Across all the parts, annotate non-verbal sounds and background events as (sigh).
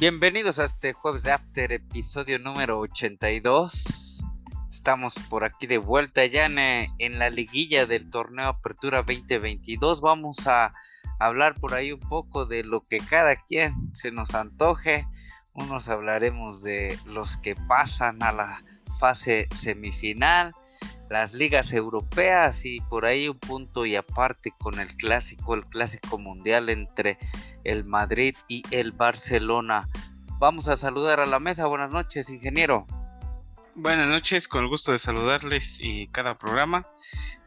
Bienvenidos a este jueves de After, episodio número 82. Estamos por aquí de vuelta ya en, la liguilla del torneo Apertura 2022. Vamos a hablar por ahí un poco de lo que cada quien se nos antoje. Unos hablaremos de los que pasan a la fase semifinal, las ligas europeas y por ahí un punto y aparte con el clásico, el clásico mundial entre el Madrid y el Barcelona. Vamos a saludar a la mesa. Buenas noches, ingeniero. Buenas noches, con el gusto de saludarles y cada programa.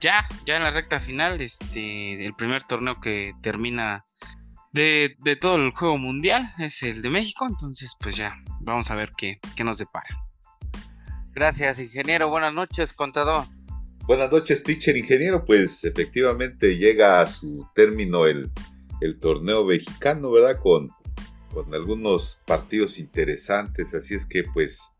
Ya, ya en la recta final, este, el primer torneo que termina de, todo el juego mundial es el de México, entonces pues ya, vamos a ver qué, qué nos depara. Gracias, ingeniero. Buenas noches, contador. Buenas noches, teacher, ingeniero. Pues efectivamente llega a su término el, el torneo mexicano, ¿verdad? Con, con algunos partidos interesantes. Así es que, pues,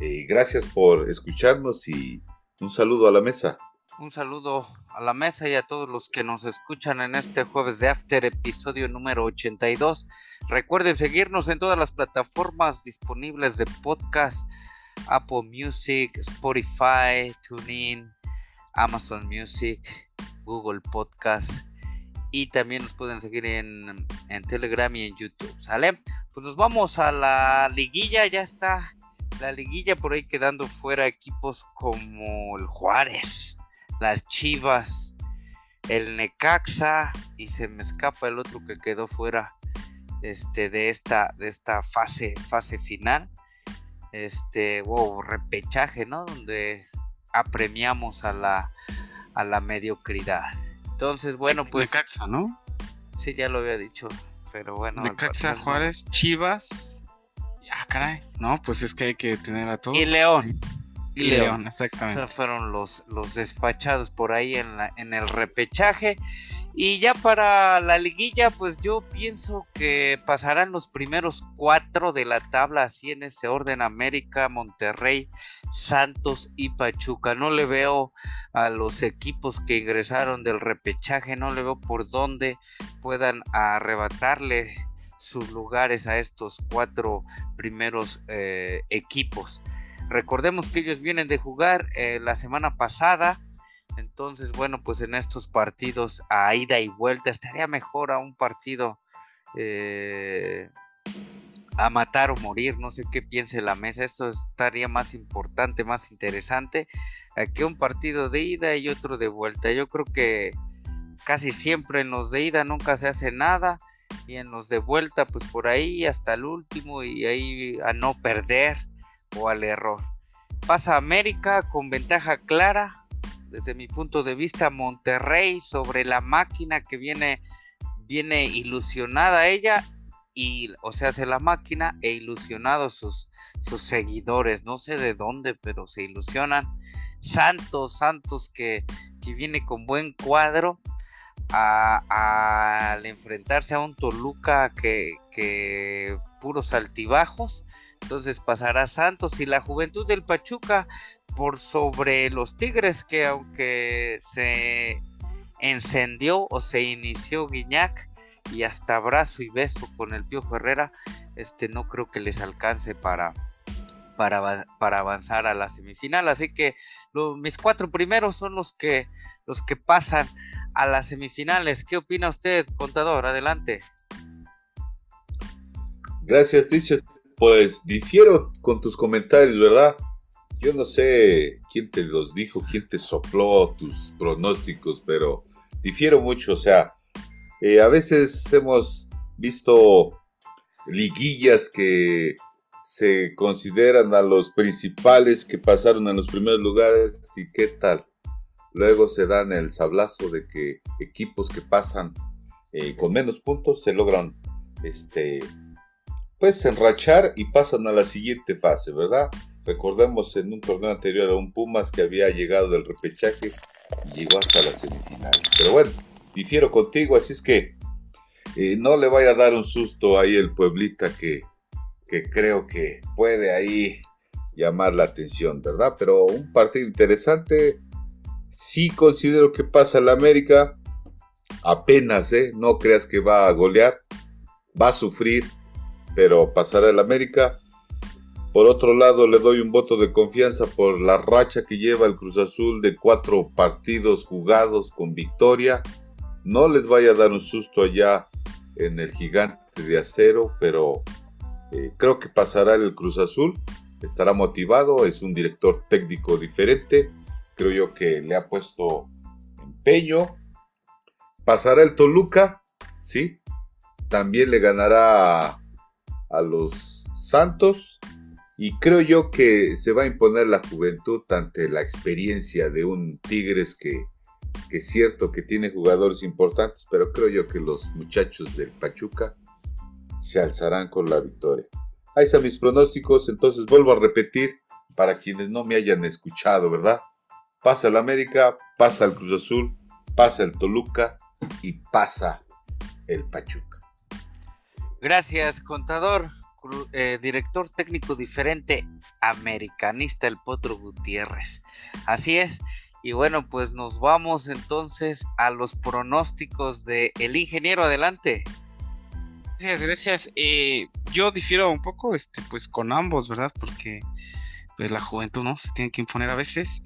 eh, gracias por escucharnos y un saludo a la mesa. Un saludo a la mesa y a todos los que nos escuchan en este jueves de After, episodio número 82. Recuerden seguirnos en todas las plataformas disponibles de podcast, Apple Music, Spotify, TuneIn, Amazon Music, Google Podcast y también nos pueden seguir en, Telegram y en YouTube, ¿sale? Pues nos vamos a la liguilla, ya está la liguilla por ahí quedando fuera equipos como el Juárez, las Chivas, el Necaxa y se me escapa el otro que quedó fuera este de esta de esta fase fase final. Este, wow, repechaje, ¿no? Donde apremiamos a la a la mediocridad. Entonces, bueno, pues. Necaxa, ¿no? Sí, ya lo había dicho. Pero bueno. Necaxa, Juárez, Chivas. Ah, caray. No, pues es que hay que tener a todos. Y León. Y, León, exactamente. O fueron los, los despachados por ahí en, la, en el repechaje. Y ya para la liguilla, pues yo pienso que pasarán los primeros cuatro de la tabla, así en ese orden, América, Monterrey, Santos y Pachuca. No le veo a los equipos que ingresaron del repechaje, no le veo por dónde puedan arrebatarle sus lugares a estos cuatro primeros eh, equipos. Recordemos que ellos vienen de jugar eh, la semana pasada entonces, bueno, pues en estos partidos a ida y vuelta estaría mejor a un partido eh, a matar o morir, no sé qué piense la mesa, eso estaría más importante, más interesante que un partido de ida y otro de vuelta. Yo creo que casi siempre en los de ida nunca se hace nada y en los de vuelta pues por ahí hasta el último y ahí a no perder o al error. Pasa América con ventaja clara desde mi punto de vista, Monterrey sobre la máquina que viene, viene ilusionada ella y, o sea, hace la máquina e ilusionados sus, sus seguidores, no sé de dónde, pero se ilusionan. Santos, Santos que, que viene con buen cuadro al enfrentarse a un Toluca que, que puros altibajos. Entonces pasará Santos y la juventud del Pachuca por sobre los Tigres que aunque se encendió o se inició Guiñac y hasta abrazo y beso con el Pío Herrera, este no creo que les alcance para, para, para avanzar a la semifinal. Así que mis cuatro primeros son los que, los que pasan a las semifinales. ¿Qué opina usted, contador? Adelante. Gracias, Ticho. Pues difiero con tus comentarios, ¿verdad? Yo no sé quién te los dijo, quién te sopló tus pronósticos, pero difiero mucho. O sea, eh, a veces hemos visto liguillas que se consideran a los principales que pasaron en los primeros lugares y qué tal. Luego se dan el sablazo de que equipos que pasan eh, con menos puntos se logran este, pues enrachar y pasan a la siguiente fase, ¿verdad? Recordemos en un torneo anterior a un Pumas que había llegado del repechaje y llegó hasta la semifinal. Pero bueno, difiero contigo, así es que eh, no le vaya a dar un susto ahí el Pueblita que, que creo que puede ahí llamar la atención, ¿verdad? Pero un partido interesante. Sí considero que pasa la América. Apenas, ¿eh? No creas que va a golear. Va a sufrir. pero pasará el América. Por otro lado, le doy un voto de confianza por la racha que lleva el Cruz Azul de cuatro partidos jugados con victoria. No les vaya a dar un susto allá en el gigante de acero, pero eh, creo que pasará el Cruz Azul. Estará motivado, es un director técnico diferente. Creo yo que le ha puesto empeño. Pasará el Toluca, ¿sí? También le ganará a, los Santos. Y creo yo que se va a imponer la juventud ante la experiencia de un Tigres que, que es cierto que tiene jugadores importantes, pero creo yo que los muchachos del Pachuca se alzarán con la victoria. Ahí están mis pronósticos, entonces vuelvo a repetir para quienes no me hayan escuchado, ¿verdad? Pasa el América, pasa el Cruz Azul, pasa el Toluca y pasa el Pachuca. Gracias, contador, eh, director técnico diferente, americanista, el Potro Gutiérrez. Así es. Y bueno, pues nos vamos entonces a los pronósticos de el ingeniero. Adelante. Gracias, gracias. Eh, yo difiero un poco, este, pues con ambos, ¿verdad? Porque pues la juventud, ¿no? Se tiene que imponer a veces.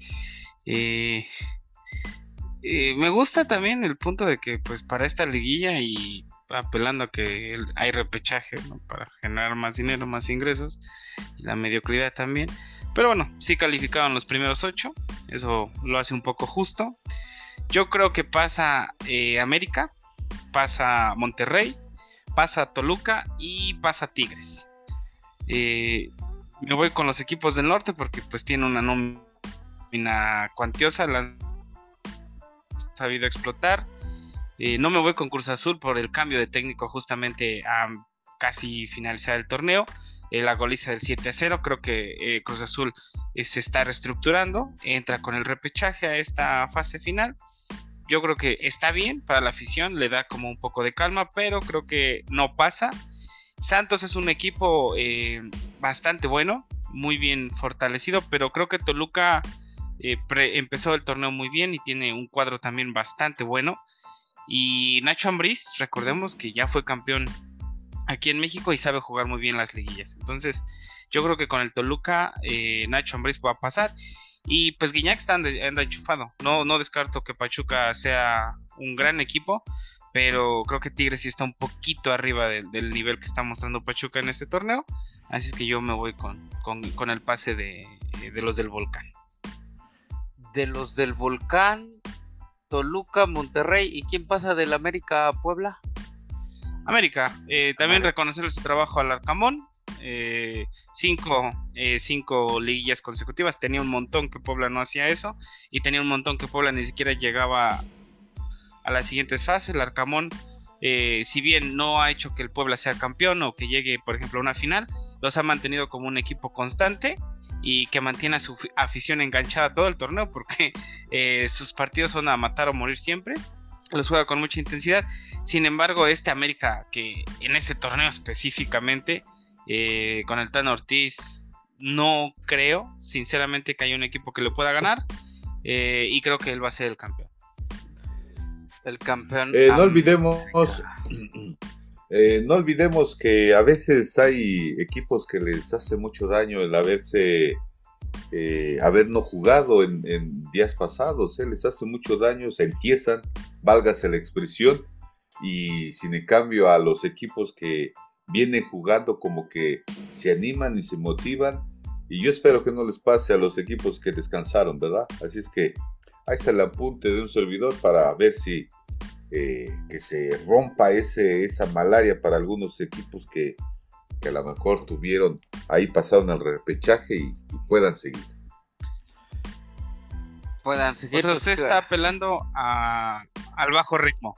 Eh, me gusta también el punto de que, pues, para esta liguilla y apelando a que hay repechaje. Para generar más dinero, más ingresos y la mediocridad también. Pero bueno, sí calificaron los primeros ocho, eso lo hace un poco justo. Yo creo que pasa América, pasa Monterrey, pasa Toluca y pasa Tigres. Eh, me voy con los equipos del norte porque pues tiene una nómina cuantiosa, la han sabido explotar. Eh, no me voy con Cruz Azul por el cambio de técnico justamente a casi finalizar el torneo. Eh, la goliza del 7 a 0, creo que Cruz Azul se está reestructurando, entra con el repechaje a esta fase final yo creo que está bien para la afición, le da como un poco de calma, pero creo que no pasa. Santos es un equipo eh, bastante bueno, muy bien fortalecido, pero creo que Toluca eh, empezó el torneo muy bien y tiene un cuadro también bastante bueno. Y Nacho Ambriz, recordemos que ya fue campeón aquí en México y sabe jugar muy bien las liguillas. Entonces, yo creo que con el Toluca, eh, Nacho Ambriz va a pasar. Y pues Guiñac está anda, enchufado. No, no descarto que Pachuca sea un gran equipo, pero creo que Tigres sí está un poquito arriba del nivel que está mostrando Pachuca en este torneo. Así es que yo me voy con, con, el pase de, de, los del Volcán. De los del Volcán, Toluca, Monterrey. ¿Y quién pasa del América a Puebla? América. Eh, también reconocerle su trabajo al Arcamón. Eh, cinco, eh, cinco liguillas consecutivas. Tenía un montón que Puebla no hacía eso. Y tenía un montón que Puebla ni siquiera llegaba a las siguientes fases. El Arcamón, eh, si bien no ha hecho que el Puebla sea campeón o que llegue, por ejemplo, a una final, los ha mantenido como un equipo constante y que mantiene a su afición enganchada todo el torneo porque sus partidos son a matar o morir siempre. Los juega con mucha intensidad. Sin embargo, este América, que en este torneo específicamente eh, con el Tan Ortiz no creo, sinceramente, que haya un equipo que lo pueda ganar. Eh, y creo que él va a ser el campeón. El campeón. Eh, no olvidemos. (clears throat) no olvidemos que a veces hay equipos que les hace mucho daño el haberse haber no jugado en, días pasados, les hace mucho daño, se empiezan, válgase la expresión, y sin en cambio a los equipos que vienen jugando como que se animan y se motivan. Y yo espero que no les pase a los equipos que descansaron, ¿verdad? Así es que ahí está el apunte de un servidor para ver si eh, que se rompa ese, esa malaria para algunos equipos que, que, a lo mejor tuvieron ahí pasado en el repechaje y, puedan seguir. Puedan seguir. Pues usted está apelando a, al bajo ritmo.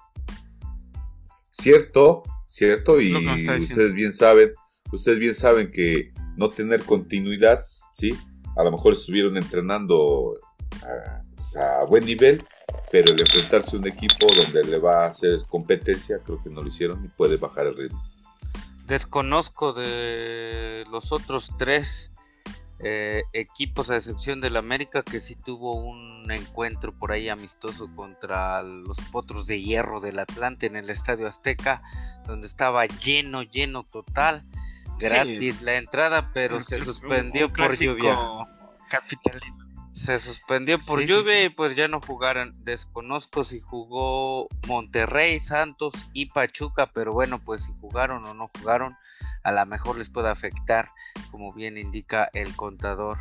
Cierto, ¿cierto? Y ustedes bien saben, ustedes bien saben que no tener continuidad, ¿sí? A lo mejor estuvieron entrenando a, buen nivel, pero el enfrentarse a un equipo donde le va a hacer competencia, creo que no lo hicieron y puede bajar el ritmo. Desconozco de los otros tres eh, equipos, a excepción del América, que sí tuvo un encuentro por ahí amistoso contra los Potros de Hierro del Atlante en el Estadio Azteca, donde estaba lleno, lleno total. gratis la entrada, pero se suspendió por lluvia. Capitalino. Se suspendió por lluvia y pues ya no jugaron. Desconozco si jugó Monterrey, Santos y Pachuca, pero bueno, pues si jugaron o no jugaron, a lo mejor les puede afectar, como bien indica el contador,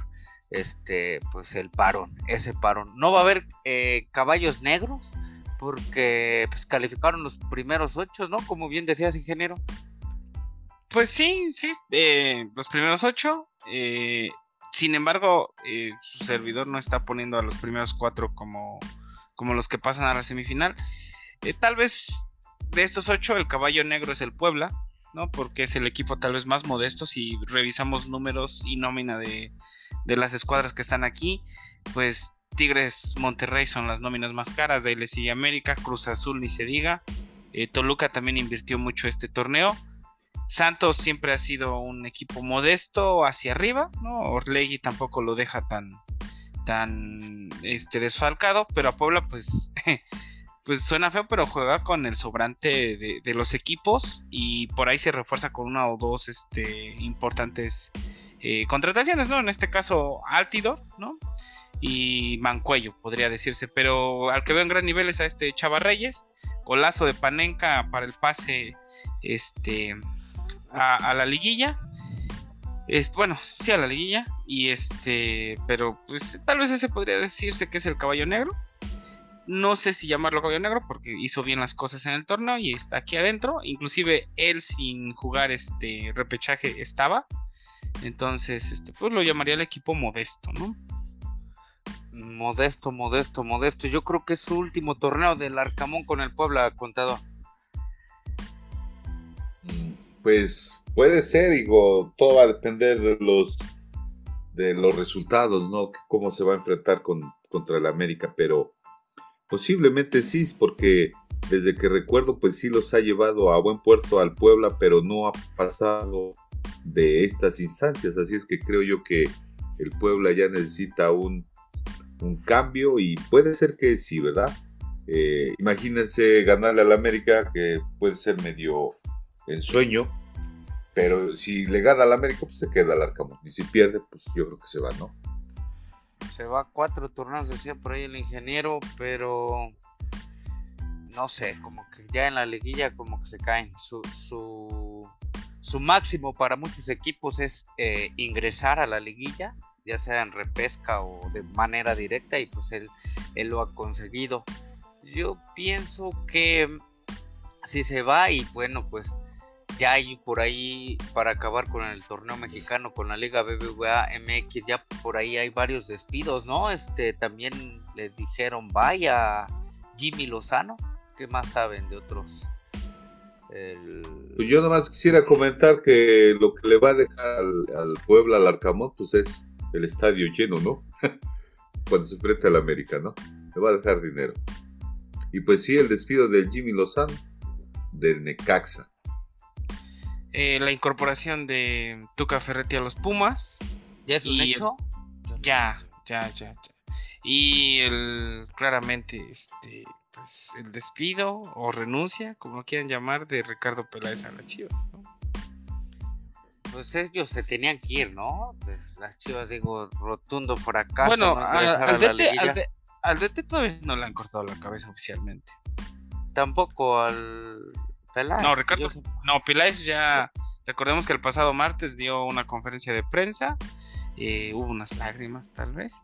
este, pues el parón, ese parón. No va a haber eh, caballos negros porque pues calificaron los primeros ocho, ¿no? Como bien decías, ingeniero. Pues sí, sí, eh, los primeros ocho. Eh, sin embargo, eh, su servidor no está poniendo a los primeros cuatro como, como los que pasan a la semifinal. Eh, tal vez de estos ocho, el caballo negro es el Puebla, ¿no? Porque es el equipo tal vez más modesto. Si revisamos números y nómina de, de las escuadras que están aquí, pues Tigres Monterrey son las nóminas más caras. De ahí le sigue América, Cruz Azul ni se diga. Eh, Toluca también invirtió mucho este torneo. Santos siempre ha sido un equipo modesto hacia arriba, ¿no? Orlegui tampoco lo deja tan, tan este, desfalcado, pero a Puebla pues, (laughs) pues suena feo, pero juega con el sobrante de, los equipos y por ahí se refuerza con una o dos este, importantes eh, contrataciones, ¿no? En este caso Altidor, ¿no? Y Mancuello, podría decirse, pero al que veo en gran nivel es a este Chava Reyes, golazo de Panenka para el pase este a, la liguilla. Es, bueno, sí a la liguilla. Y este, pero pues tal vez ese podría decirse que es el caballo negro. No sé si llamarlo caballo negro porque hizo bien las cosas en el torneo y está aquí adentro. Inclusive él sin jugar este repechaje estaba. Entonces, este, pues lo llamaría el equipo modesto, ¿no? Modesto, modesto, modesto. Yo creo que es su último torneo del Arcamón con el Puebla, contado. Pues puede ser, digo, todo va a depender de los de los resultados, ¿no? Cómo se va a enfrentar con, contra el América, pero posiblemente sí, porque desde que recuerdo, pues sí los ha llevado a buen puerto al Puebla, pero no ha pasado de estas instancias, así es que creo yo que el Puebla ya necesita un, un cambio y puede ser que sí, ¿verdad? Eh, imagínense ganarle al América, que puede ser medio en sueño, pero si le gana al América, pues se queda al Arcamón. Y si pierde, pues yo creo que se va, ¿no? Se va cuatro torneos, decía por ahí el ingeniero, pero no sé, como que ya en la liguilla como que se caen. Su, su, su máximo para muchos equipos es eh, ingresar a la liguilla, ya sea en repesca o de manera directa, y pues él, él lo ha conseguido. Yo pienso que si se va y bueno, pues ya hay por ahí, para acabar con el torneo mexicano, con la Liga BBVA MX, ya por ahí hay varios despidos, ¿no? Este, también le dijeron, vaya, Jimmy Lozano, ¿qué más saben de otros? Pues yo nada más quisiera comentar que lo que le va a dejar al, Puebla, al Arcamón, pues es el estadio lleno, ¿no? (laughs) Cuando se enfrenta al América, ¿no? Le va a dejar dinero. Y pues sí, el despido de Jimmy Lozano, del Necaxa. Eh, la incorporación de Tuca Ferretti a los Pumas. ¿Ya es un hecho? ya, ya, ya, ya. Y el, claramente, este, pues, el despido o renuncia, como lo quieran llamar, de Ricardo Peláez a las Chivas, ¿no? Pues ellos se tenían que ir, ¿no? Las Chivas, digo, rotundo fracaso. Bueno, al, DT, al, DT todavía no le han cortado la cabeza oficialmente. Tampoco al no, Ricardo, no, Peláez ya, recordemos que el pasado martes dio una conferencia de prensa, eh, hubo unas lágrimas tal vez,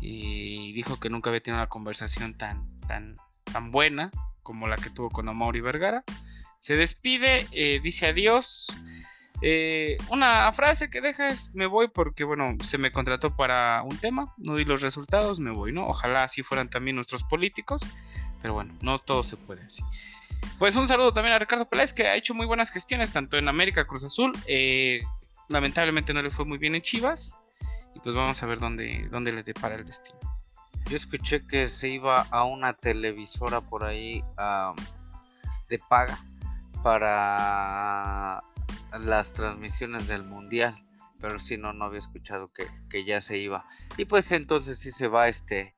y dijo que nunca había tenido una conversación tan, tan, tan buena como la que tuvo con Amaury Vergara. Se despide, eh, dice adiós. Eh, una frase que deja es me voy porque bueno se me contrató para un tema no di los resultados me voy no ojalá así fueran también nuestros políticos pero bueno no todo se puede así pues un saludo también a Ricardo Peláez, que ha hecho muy buenas gestiones, tanto en América Cruz Azul. Eh, lamentablemente no le fue muy bien en Chivas. Y pues vamos a ver dónde, dónde le depara el destino. Yo escuché que se iba a una televisora por ahí de paga para las transmisiones del mundial. Pero si no, no había escuchado que, que ya se iba. Y pues entonces sí se va este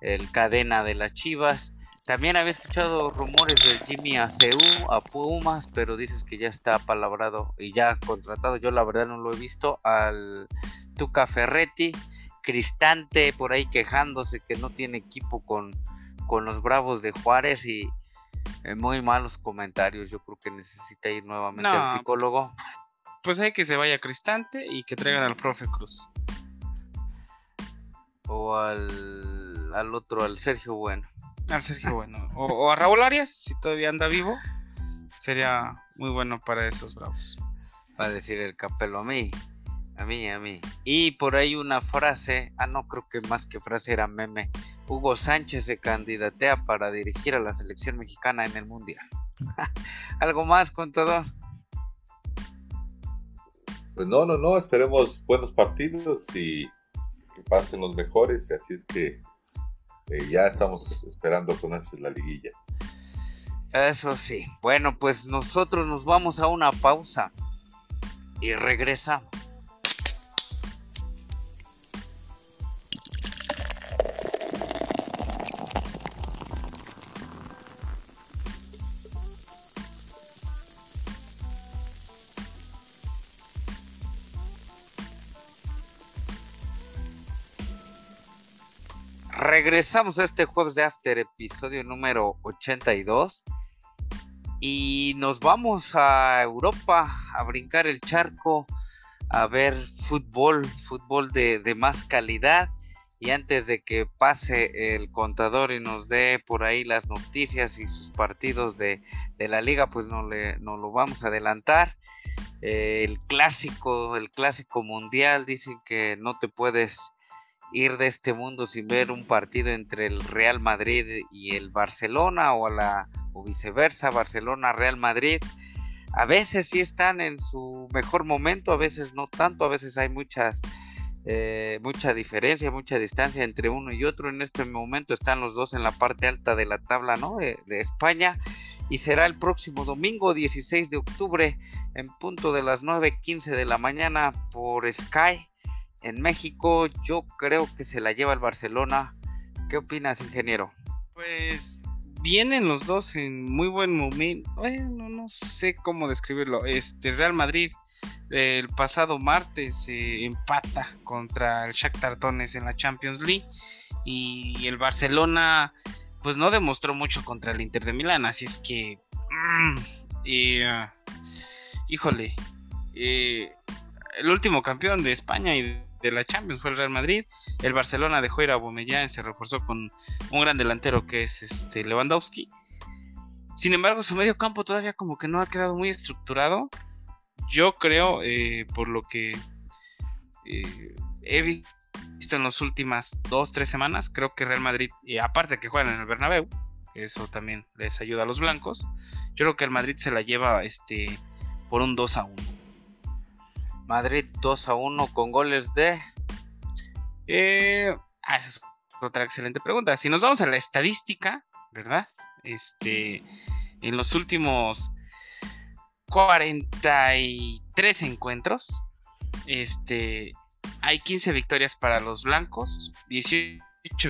el cadena de las Chivas También había escuchado rumores del Jimmy a CU, a Pumas, pero dices que ya está palabrado y ya contratado. Yo la verdad no lo he visto. Al Tuca Ferretti, Cristante por ahí quejándose que no tiene equipo con, con los Bravos de Juárez y eh, muy malos comentarios. Yo creo que necesita ir nuevamente al psicólogo. Pues hay que se vaya Cristante y que traigan al profe Cruz. O al, al otro, al Sergio Bueno. Al Sergio Bueno. O, a Raúl Arias, si todavía anda vivo. Sería muy bueno para esos bravos. Va a decir el capelo a mí. A mí, a mí. Y por ahí una frase, ah no, creo que más que frase era meme. Hugo Sánchez se candidatea para dirigir a la selección mexicana en el Mundial. (laughs) ¿Algo más, contador? Pues no, no, no, esperemos buenos partidos y que pasen los mejores, así es que eh, ya estamos esperando con hacer la liguilla. Eso sí. Bueno, pues nosotros nos vamos a una pausa y regresamos. Regresamos a este jueves de After, episodio número 82. Y nos vamos a Europa a brincar el charco, a ver fútbol, fútbol de, más calidad. Y antes de que pase el contador y nos dé por ahí las noticias y sus partidos de, la liga, pues no, le, no lo vamos a adelantar. Eh, el clásico, el clásico mundial, dicen que no te puedes ir de este mundo sin ver un partido entre el Real Madrid y el Barcelona o la o viceversa, Barcelona Real Madrid. A veces sí están en su mejor momento, a veces no tanto, a veces hay muchas eh, mucha diferencia, mucha distancia entre uno y otro. En este momento están los dos en la parte alta de la tabla ¿no? de, de España y será el próximo domingo 16 de octubre en punto de las 9.15 de la mañana por Sky en México yo creo que se la lleva el Barcelona. ¿Qué opinas, ingeniero? Pues vienen los dos en muy buen momento. Bueno, no sé cómo describirlo. Este Real Madrid el pasado martes empata contra el Shakhtar Donetsk en la Champions League y el Barcelona pues no demostró mucho contra el Inter de Milán, así es que mm, ah, híjole, eh, el último campeón de España y de la Champions fue el Real Madrid. El Barcelona dejó ir a Bomellán, se reforzó con un gran delantero que es este Lewandowski. Sin embargo, su medio campo todavía como que no ha quedado muy estructurado. Yo creo, eh, por lo que eh, he visto en las últimas dos, tres semanas, creo que Real Madrid, aparte que juegan en el Bernabéu, eso también les ayuda a los blancos, yo creo que el Madrid se la lleva este, por un 2 a 1. Madrid 2 a 1 con goles de. Eh, ah, esa es otra excelente pregunta. Si nos vamos a la estadística, ¿verdad? Este, en los últimos 43 encuentros, este, hay 15 victorias para los blancos, 18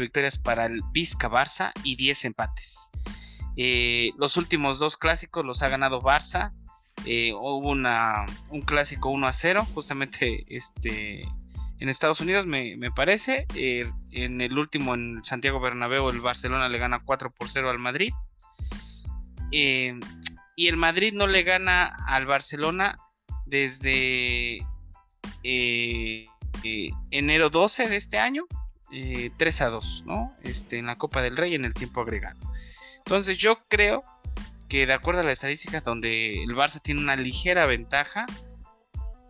victorias para el Vizca Barça y 10 empates. Eh, los últimos dos clásicos los ha ganado Barça eh, hubo un clásico 1 a 0, justamente este, en Estados Unidos, me, parece. Eh, en el último, en Santiago Bernabéu, el Barcelona le gana 4 por 0 al Madrid. Eh, y el Madrid no le gana al Barcelona desde enero 12 de este año, 3 a 2, ¿no? Este, en la Copa del Rey en el tiempo agregado. Entonces yo creo que de acuerdo a la estadística donde el Barça tiene una ligera ventaja,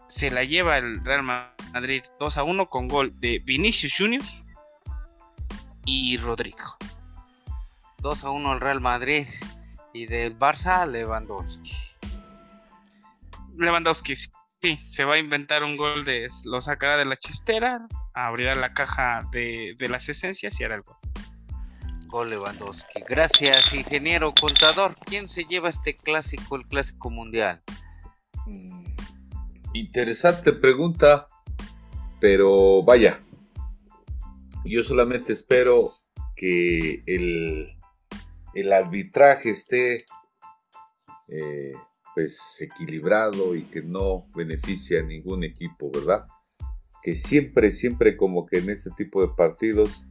se la lleva el Real Madrid 2 a 1 con gol de Vinicius Junior y Rodrigo. 2 a 1 el Real Madrid y del Barça Lewandowski. Lewandowski, sí, se va a inventar un gol de lo sacará de la chistera, abrirá la caja de, de las esencias y hará el gol. Lewandowski. Gracias, ingeniero contador. ¿Quién se lleva este clásico, el clásico mundial? Mm, interesante pregunta, pero vaya, yo solamente espero que el, el arbitraje esté eh, pues equilibrado y que no beneficie a ningún equipo, ¿verdad? Que siempre, siempre como que en este tipo de partidos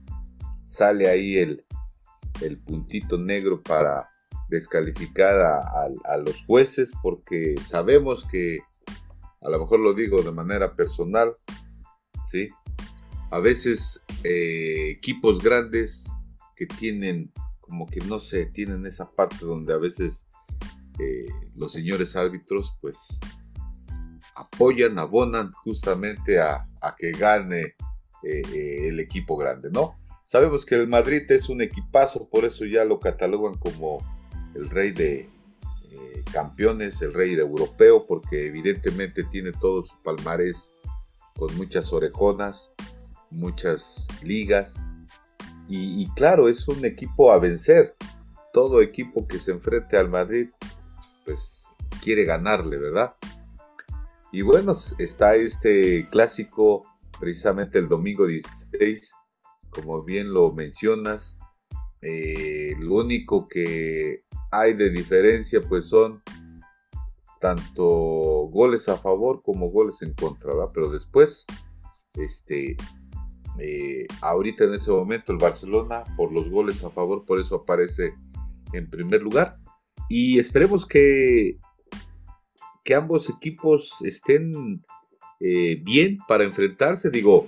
sale ahí el, el puntito negro para descalificar a, los jueces porque sabemos que, a lo mejor lo digo de manera personal, ¿sí? A veces eh, equipos grandes que tienen, como que no sé, tienen esa parte donde a veces eh, los señores árbitros pues apoyan, abonan justamente a, que gane eh, el equipo grande, ¿no? Sabemos que el Madrid es un equipazo, por eso ya lo catalogan como el rey de eh, campeones, el rey europeo, porque evidentemente tiene todo su palmarés con muchas orejonas, muchas ligas. Y, claro, es un equipo a vencer. Todo equipo que se enfrente al Madrid, pues quiere ganarle, ¿verdad? Y bueno, está este clásico precisamente el domingo 16, como bien lo mencionas. Eh, lo único que hay de diferencia pues son tanto goles a favor como goles en contra, ¿verdad? Pero después, este, eh, ahorita en ese momento el Barcelona por los goles a favor, por eso aparece en primer lugar. Y esperemos que, que ambos equipos estén eh, bien para enfrentarse. Digo,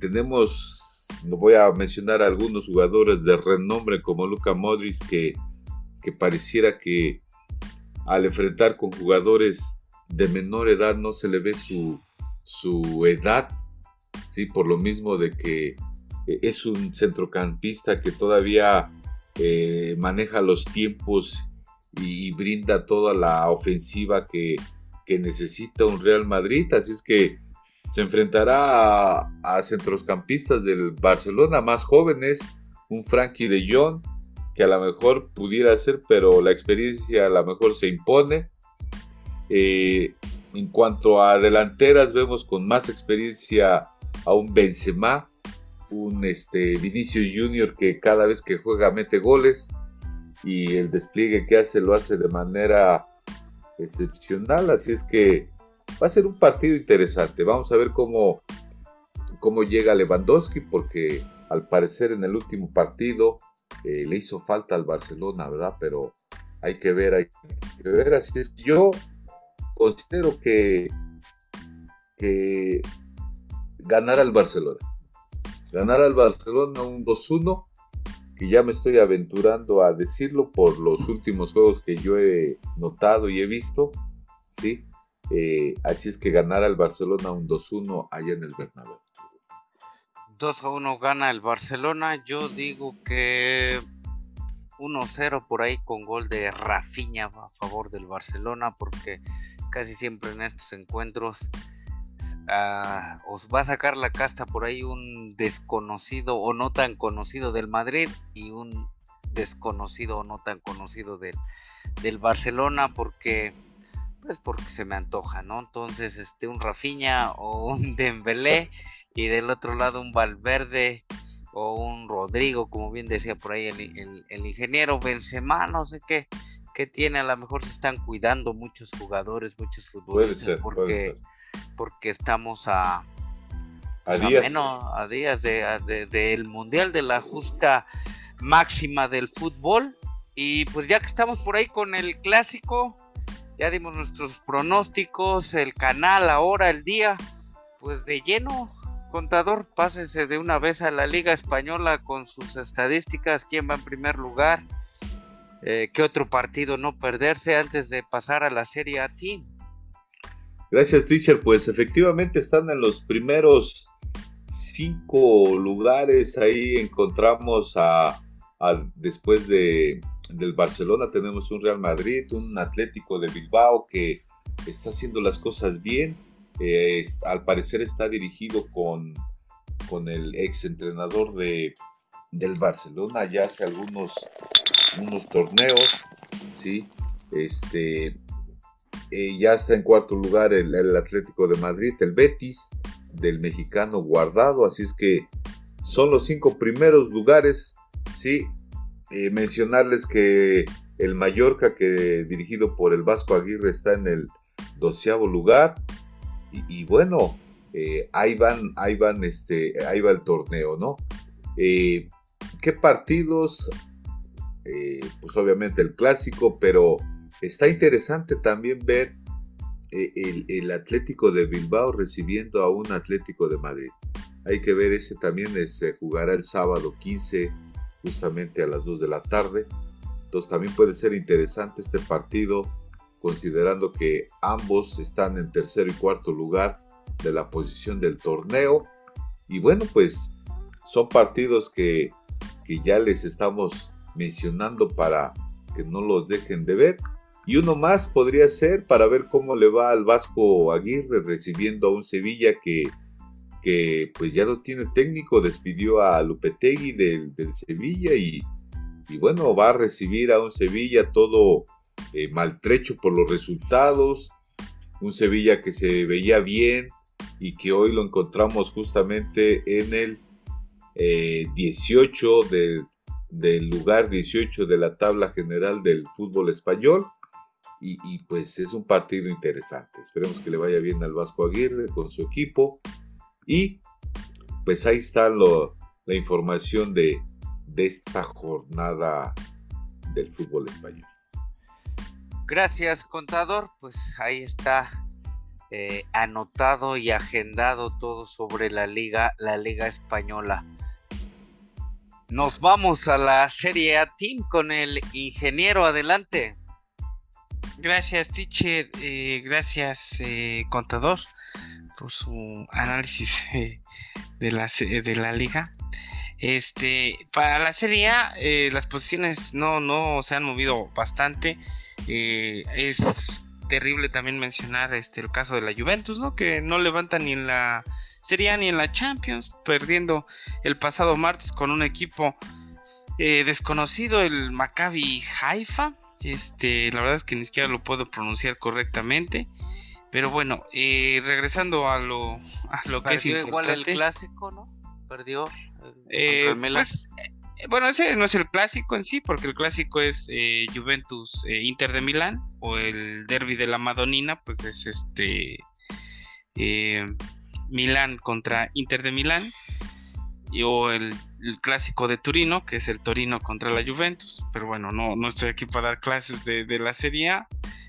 tenemos, voy a mencionar algunos jugadores de renombre como Luka Modric que que pareciera que al enfrentar con jugadores de menor edad no se le ve su, su edad, ¿sí? por lo mismo de que eh, es un centrocampista que todavía eh, maneja los tiempos y, brinda toda la ofensiva que, necesita un Real Madrid, así es que se enfrentará a, a centrocampistas del Barcelona más jóvenes, un Frankie de Jong, que a lo mejor pudiera ser, pero la experiencia a lo mejor se impone. Eh, en cuanto a delanteras, vemos con más experiencia a un Benzema, un este, Vinicius Junior que cada vez que juega mete goles y el despliegue que hace lo hace de manera excepcional. Así es que va a ser un partido interesante. Vamos a ver cómo, cómo llega Lewandowski, porque al parecer en el último partido eh, le hizo falta al Barcelona, ¿verdad? Pero hay que ver, hay que ver. Así es yo considero que, que ganar al Barcelona. Ganar al Barcelona un 2-1, que ya me estoy aventurando a decirlo por los últimos juegos que yo he notado y he visto, ¿sí? Eh, así es que ganar al Barcelona un 2-1 allá en el Bernabéu. 2 a 1 gana el Barcelona. Yo digo que 1-0 por ahí con gol de Rafinha a favor del Barcelona porque casi siempre en estos encuentros ah, os va a sacar la casta por ahí un desconocido o no tan conocido del Madrid y un desconocido o no tan conocido del, del Barcelona porque pues porque se me antoja, ¿no? Entonces este un Rafinha o un (laughs) Dembélé y del otro lado un Valverde o un Rodrigo, como bien decía por ahí el, ingeniero Benzema, no sé qué, qué tiene, a lo mejor se están cuidando muchos jugadores, muchos futbolistas, porque, porque estamos a, a días, a días del Mundial de la justa máxima del fútbol. Y pues ya que estamos por ahí con el clásico, ya dimos nuestros pronósticos, el canal, ahora, el día, pues de lleno Contador, pásese de una vez a la Liga Española con sus estadísticas, quién va en primer lugar, eh, qué otro partido no perderse antes de pasar a la Serie A Team. Gracias, teacher. Pues efectivamente están en los primeros cinco lugares. Ahí encontramos a, después de, del Barcelona tenemos un Real Madrid, un Atlético de Bilbao que está haciendo las cosas bien al parecer está dirigido con, con el ex entrenador de, del Barcelona ya hace algunos unos torneos, ¿sí? Este, eh, ya está en cuarto lugar el, el, Atlético de Madrid, el Betis del mexicano Guardado, así es que son los cinco primeros lugares, ¿sí? Eh, mencionarles que el Mallorca, que dirigido por el Vasco Aguirre, está en el doceavo lugar. Y, bueno, eh, ahí van, ahí van, este, ahí va el torneo, ¿no? Eh, ¿Qué partidos? pues obviamente el clásico, pero está interesante también ver el, el, Atlético de Bilbao recibiendo a un Atlético de Madrid. Hay que ver ese también, se jugará el sábado 15 justamente a las 2 de la tarde. Entonces también puede ser interesante este partido considerando que ambos están en tercero y cuarto lugar de la posición del torneo. Y bueno, pues son partidos que, que ya les estamos mencionando para que no los dejen de ver. Y uno más podría ser para ver cómo le va al Vasco Aguirre recibiendo a un Sevilla que que pues ya no tiene técnico, despidió a Lupetegui del, Sevilla y, bueno, va a recibir a un Sevilla todo eh, maltrecho por los resultados, un Sevilla que se veía bien y que hoy lo encontramos justamente en el 18 eh, del lugar 18 de la tabla general del fútbol español. Y, y, pues es un partido interesante. Esperemos que le vaya bien al Vasco Aguirre con su equipo. Y pues ahí está la información de, esta jornada del fútbol español. Gracias, contador. Pues ahí está eh, anotado y agendado todo sobre la liga, la liga española. Nos vamos a la Serie A Team con el ingeniero. Adelante. Gracias, teacher. Eh, gracias, eh, contador por su análisis (laughs) eh, de, la, de la liga. Este, para la Serie A, eh, las posiciones no, no se han movido bastante. Eh, es terrible también mencionar este, el caso de la Juventus, ¿no? Que no levanta ni en la Serie A ni en la Champions, perdiendo el pasado martes con un equipo desconocido, el Maccabi Haifa. Este, la verdad es que ni siquiera lo puedo pronunciar correctamente. Pero bueno, eh, regresando a lo, a lo que es importante. igual el clásico, ¿no? Perdió. Eh, pues, eh, bueno, ese no es el clásico en sí, porque el clásico es Juventus Inter de Milán o el derby de la Madonina, pues es este Milán contra Inter de Milán y, o el, clásico de Turino, que es el Torino contra la Juventus. Pero bueno, no, no estoy aquí para dar clases de, de la Serie A.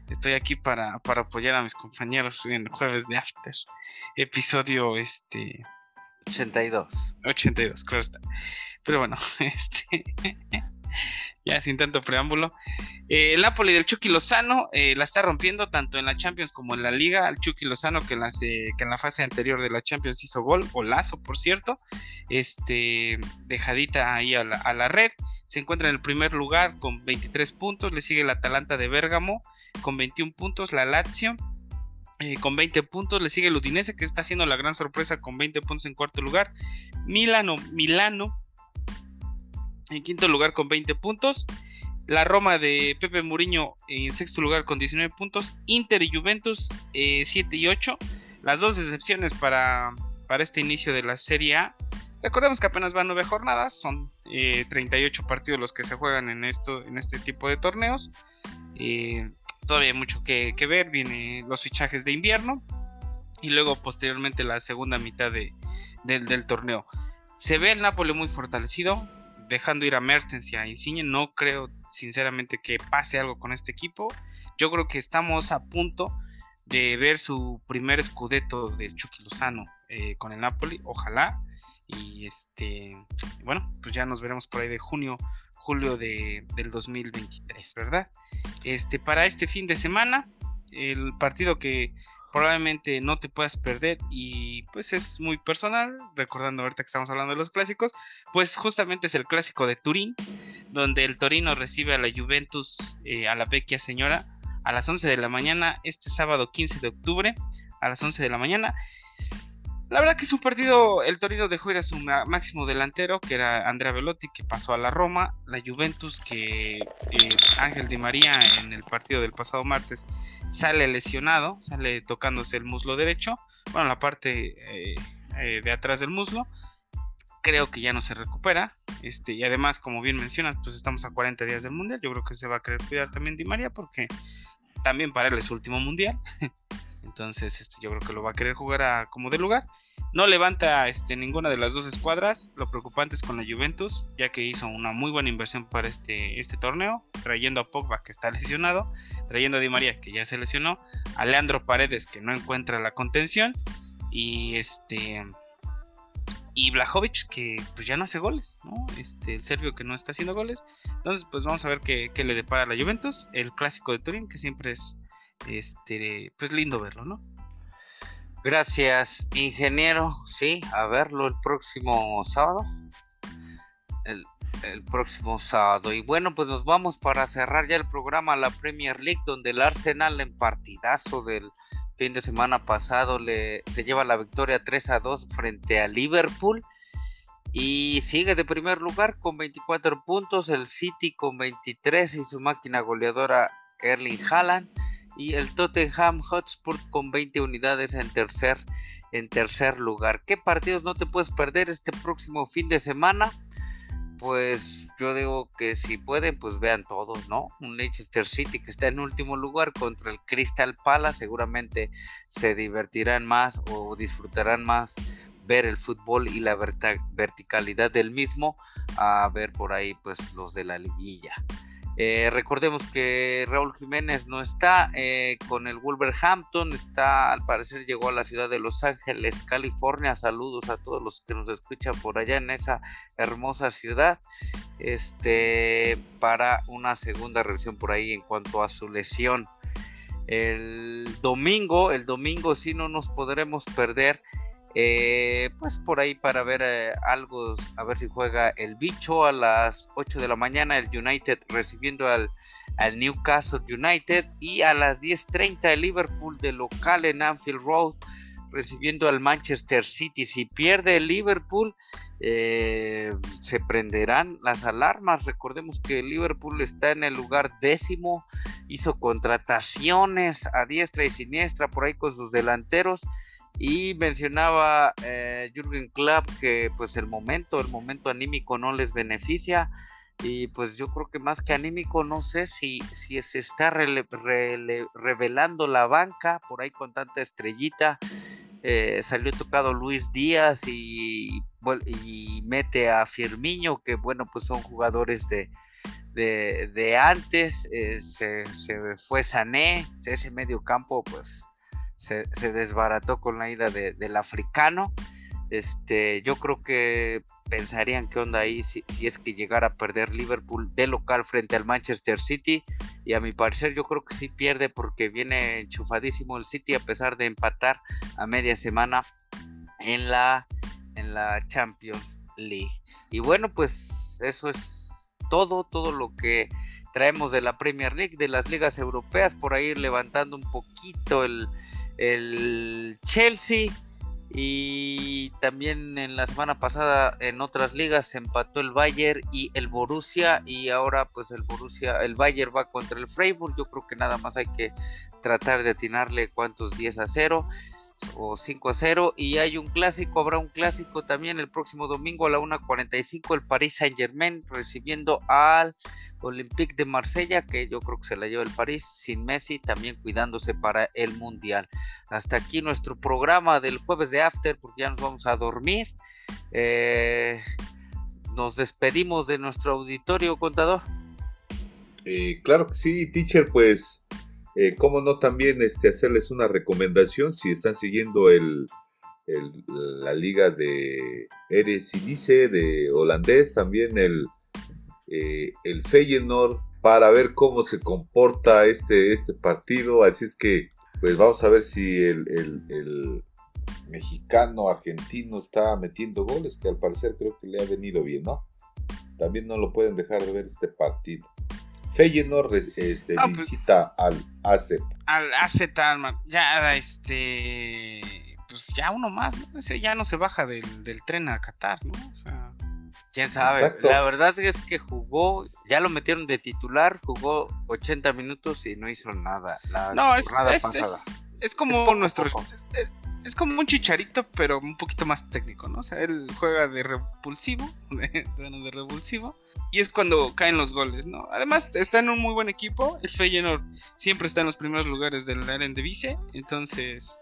Estoy aquí para, apoyar a mis compañeros en el jueves de After. Episodio este 82. 82, claro está. Pero bueno, (laughs) este ya sin tanto preámbulo. Eh, el Napoli del Chucky Lozano eh, la está rompiendo tanto en la Champions como en la Liga. El Chucky Lozano que en, la, fase anterior de la Champions hizo gol, golazo por cierto. Este, dejadita ahí a la, a la red. Se encuentra en el primer lugar con 23 puntos. Le sigue el Atalanta de Bérgamo con 21 puntos, la Lazio eh, con 20 puntos, le sigue el Udinese que está haciendo la gran sorpresa con 20 puntos en cuarto lugar, Milano, Milano en quinto lugar con 20 puntos, la Roma de Pepe Muriño en sexto lugar con 19 puntos, Inter y Juventus 7 eh, y 8, las dos excepciones para, para este inicio de la Serie A. Recordemos que apenas van nueve jornadas, son 38 eh, partidos los que se juegan en, esto, en este tipo de torneos todavía hay mucho que, ver. Vienen los fichajes de invierno y luego posteriormente la segunda mitad del torneo. Se ve el Napoli muy fortalecido, dejando ir a Mertens y a Insigne. No creo sinceramente que pase algo con este equipo. Yo creo que estamos a punto de ver su primer escudeto del Chucky Lozano eh, con el Napoli. Ojalá. Y este, bueno, pues ya nos veremos por ahí de junio julio de, del 2023, ¿verdad? Este, para este fin de semana, el partido que probablemente no te puedas perder y pues es muy personal, recordando ahorita que estamos hablando de los clásicos, pues justamente es el clásico de Turín, donde el Torino recibe a la Juventus, eh, a la Vecchia Señora, a las 11 de la mañana, este sábado 15 de octubre, a las 11 de la mañana. La verdad que es un partido, el Torino dejó ir a su máximo delantero, que era Andrea Velotti, que pasó a la Roma, la Juventus, que eh, Ángel Di María en el partido del pasado martes sale lesionado, sale tocándose el muslo derecho, bueno, la parte eh, eh, de atrás del muslo, creo que ya no se recupera, Este, y además, como bien mencionas, pues estamos a 40 días del mundial. Yo creo que se va a querer cuidar también Di María porque también para él es su último mundial. (laughs) Entonces, este, yo creo que lo va a querer jugar a como de lugar. No levanta este, ninguna de las dos escuadras. Lo preocupante es con la Juventus, ya que hizo una muy buena inversión para este, este torneo, trayendo a Pogba, que está (laughs) lesionado, trayendo a Di María, que ya se lesionó, a Leandro Paredes, que no encuentra la contención, y este y Blajovic que pues ya no hace goles, ¿no? Este, el serbio que no está haciendo goles. Entonces, pues vamos a ver qué, qué le depara a la Juventus, el clásico de Turín, que siempre es este pues lindo verlo, ¿no? Gracias, ingeniero. Sí, a verlo el próximo sábado. El, el, próximo sábado. Y bueno, pues nos vamos para cerrar ya el programa la Premier League, donde el Arsenal en partidazo del fin de semana pasado le, se lleva la victoria 3 a 2 frente a Liverpool. Y sigue de primer lugar con 24 puntos, el City con 23 y su máquina goleadora Erling Haaland y el Tottenham Hotspur con 20 unidades en tercer, en tercer lugar. ¿Qué partidos no te puedes perder este próximo fin de semana? Pues yo digo que si pueden, pues vean todos, ¿no? Un Leicester City que está en último lugar contra el Crystal Palace, seguramente se divertirán más o disfrutarán más ver el fútbol y la verticalidad del mismo a ver por ahí pues los de la liguilla. Eh, recordemos que Raúl Jiménez no está eh, con el Wolverhampton, está al parecer llegó a la ciudad de Los Ángeles, California. Saludos a todos los que nos escuchan por allá en esa hermosa ciudad. Este para una segunda revisión por ahí en cuanto a su lesión. El domingo, el domingo sí no nos podremos perder eh, pues por ahí para ver eh, algo, a ver si juega el bicho a las 8 de la mañana, el United recibiendo al, al Newcastle United y a las 10.30 el Liverpool de local en Anfield Road recibiendo al Manchester City. Si pierde el Liverpool, eh, se prenderán las alarmas. Recordemos que el Liverpool está en el lugar décimo, hizo contrataciones a diestra y siniestra por ahí con sus delanteros y mencionaba eh, Jürgen Klopp que pues el momento, el momento anímico no les beneficia. Y pues yo creo que más que anímico, no sé si, si se está revelando la banca por ahí con tanta estrellita. Eh, salió tocado Luis Díaz y, mete a Firmiño, que bueno, pues son jugadores de, de, antes. Eh, se, se, fue Sané, ese medio campo, pues se, desbarató con la ida del africano. Este, yo creo que pensarían qué onda ahí si, es que llegara a perder Liverpool de local frente al Manchester City. Y a mi parecer yo creo que sí pierde porque viene enchufadísimo el City a pesar de empatar a media semana en la, en la Champions League. Y bueno, pues eso es todo, todo lo que traemos de la Premier League, de las ligas europeas, por ahí levantando un poquito el, el Chelsea y también en la semana pasada en otras ligas se empató el Bayern y el Borussia y ahora pues el Borussia, el Bayern va contra el Freiburg, yo creo que nada más hay que tratar de atinarle cuántos 10 a 0 o 5 a 0 y hay un clásico, habrá un clásico también el próximo domingo a la 1.45 el Paris Saint Germain recibiendo al Olympique de Marsella, que yo creo que se la lleva el París, sin Messi, también cuidándose para el Mundial. Hasta aquí nuestro programa del jueves de After, porque ya nos vamos a dormir. Eh, nos despedimos de nuestro auditorio, contador. Eh, claro que sí, teacher, pues, eh, cómo no también este, hacerles una recomendación si están siguiendo el, la liga de Eredivisie de holandés, también el eh, el Feyenoord para ver cómo se comporta este, este partido. Así es que, pues vamos a ver si el, el, mexicano argentino está metiendo goles, que al parecer creo que le ha venido bien, ¿no? También no lo pueden dejar de ver este partido. Feyenoord este, pues visita al AZ. Al AZ, ya este, pues ya uno más, ¿no? Ese ya no se baja del, del tren a Qatar, ¿no? O sea, quién sabe. La verdad es que jugó, ya lo metieron de titular, jugó 80 minutos y no hizo nada. no, es, es, como nuestro. Es como un chicharito, pero un poquito más técnico, ¿no? O sea, él juega de repulsivo, (laughs) de, de revulsivo, y es cuando caen los goles, ¿no? Además, está en un muy buen equipo, el Feyenoord siempre está en los primeros lugares del Eredivisie, entonces...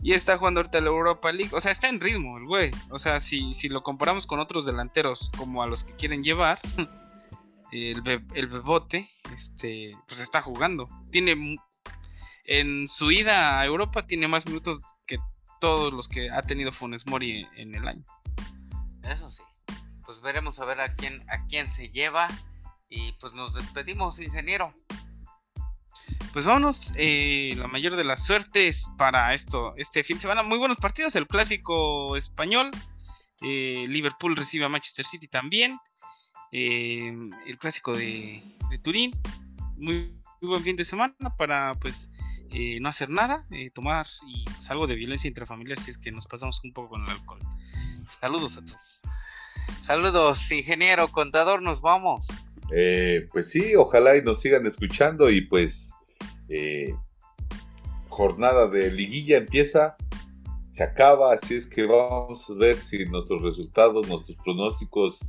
Y está jugando ahorita la Europa League, o sea, está en ritmo el güey. O sea, si, si lo comparamos con otros delanteros como a los que quieren llevar, (laughs) el, el Bebote, este, pues está jugando. Tiene en su ida a Europa tiene más minutos que todos los que ha tenido Funes Mori en el año. Eso sí. Pues veremos a ver a quién a quién se lleva y pues nos despedimos, ingeniero. Pues vámonos, eh, la mayor de las suertes para esto, este fin de semana. Muy buenos partidos, el clásico español. Eh, Liverpool recibe a Manchester City también. Eh, el clásico de, Turín. Muy, muy, buen fin de semana para pues eh, no hacer nada, eh, tomar y pues, algo de violencia intrafamiliar si es que nos pasamos un poco con el alcohol. Saludos a todos. Saludos, ingeniero, contador, nos vamos. pues sí, ojalá y nos sigan escuchando y pues jornada de liguilla empieza, se acaba, así es que vamos a ver si nuestros resultados, nuestros pronósticos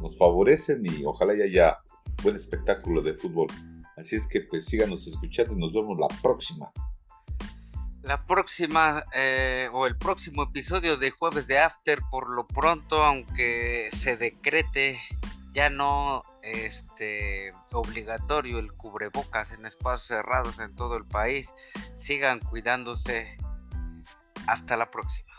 nos favorecen y ojalá ya haya buen espectáculo de fútbol. Así es que pues síganos escuchando y nos vemos la próxima. La próxima eh, o el próximo episodio de Jueves de After por lo pronto, aunque se decrete ya no este obligatorio el cubrebocas en espacios cerrados en todo el país, sigan cuidándose. Hasta la próxima.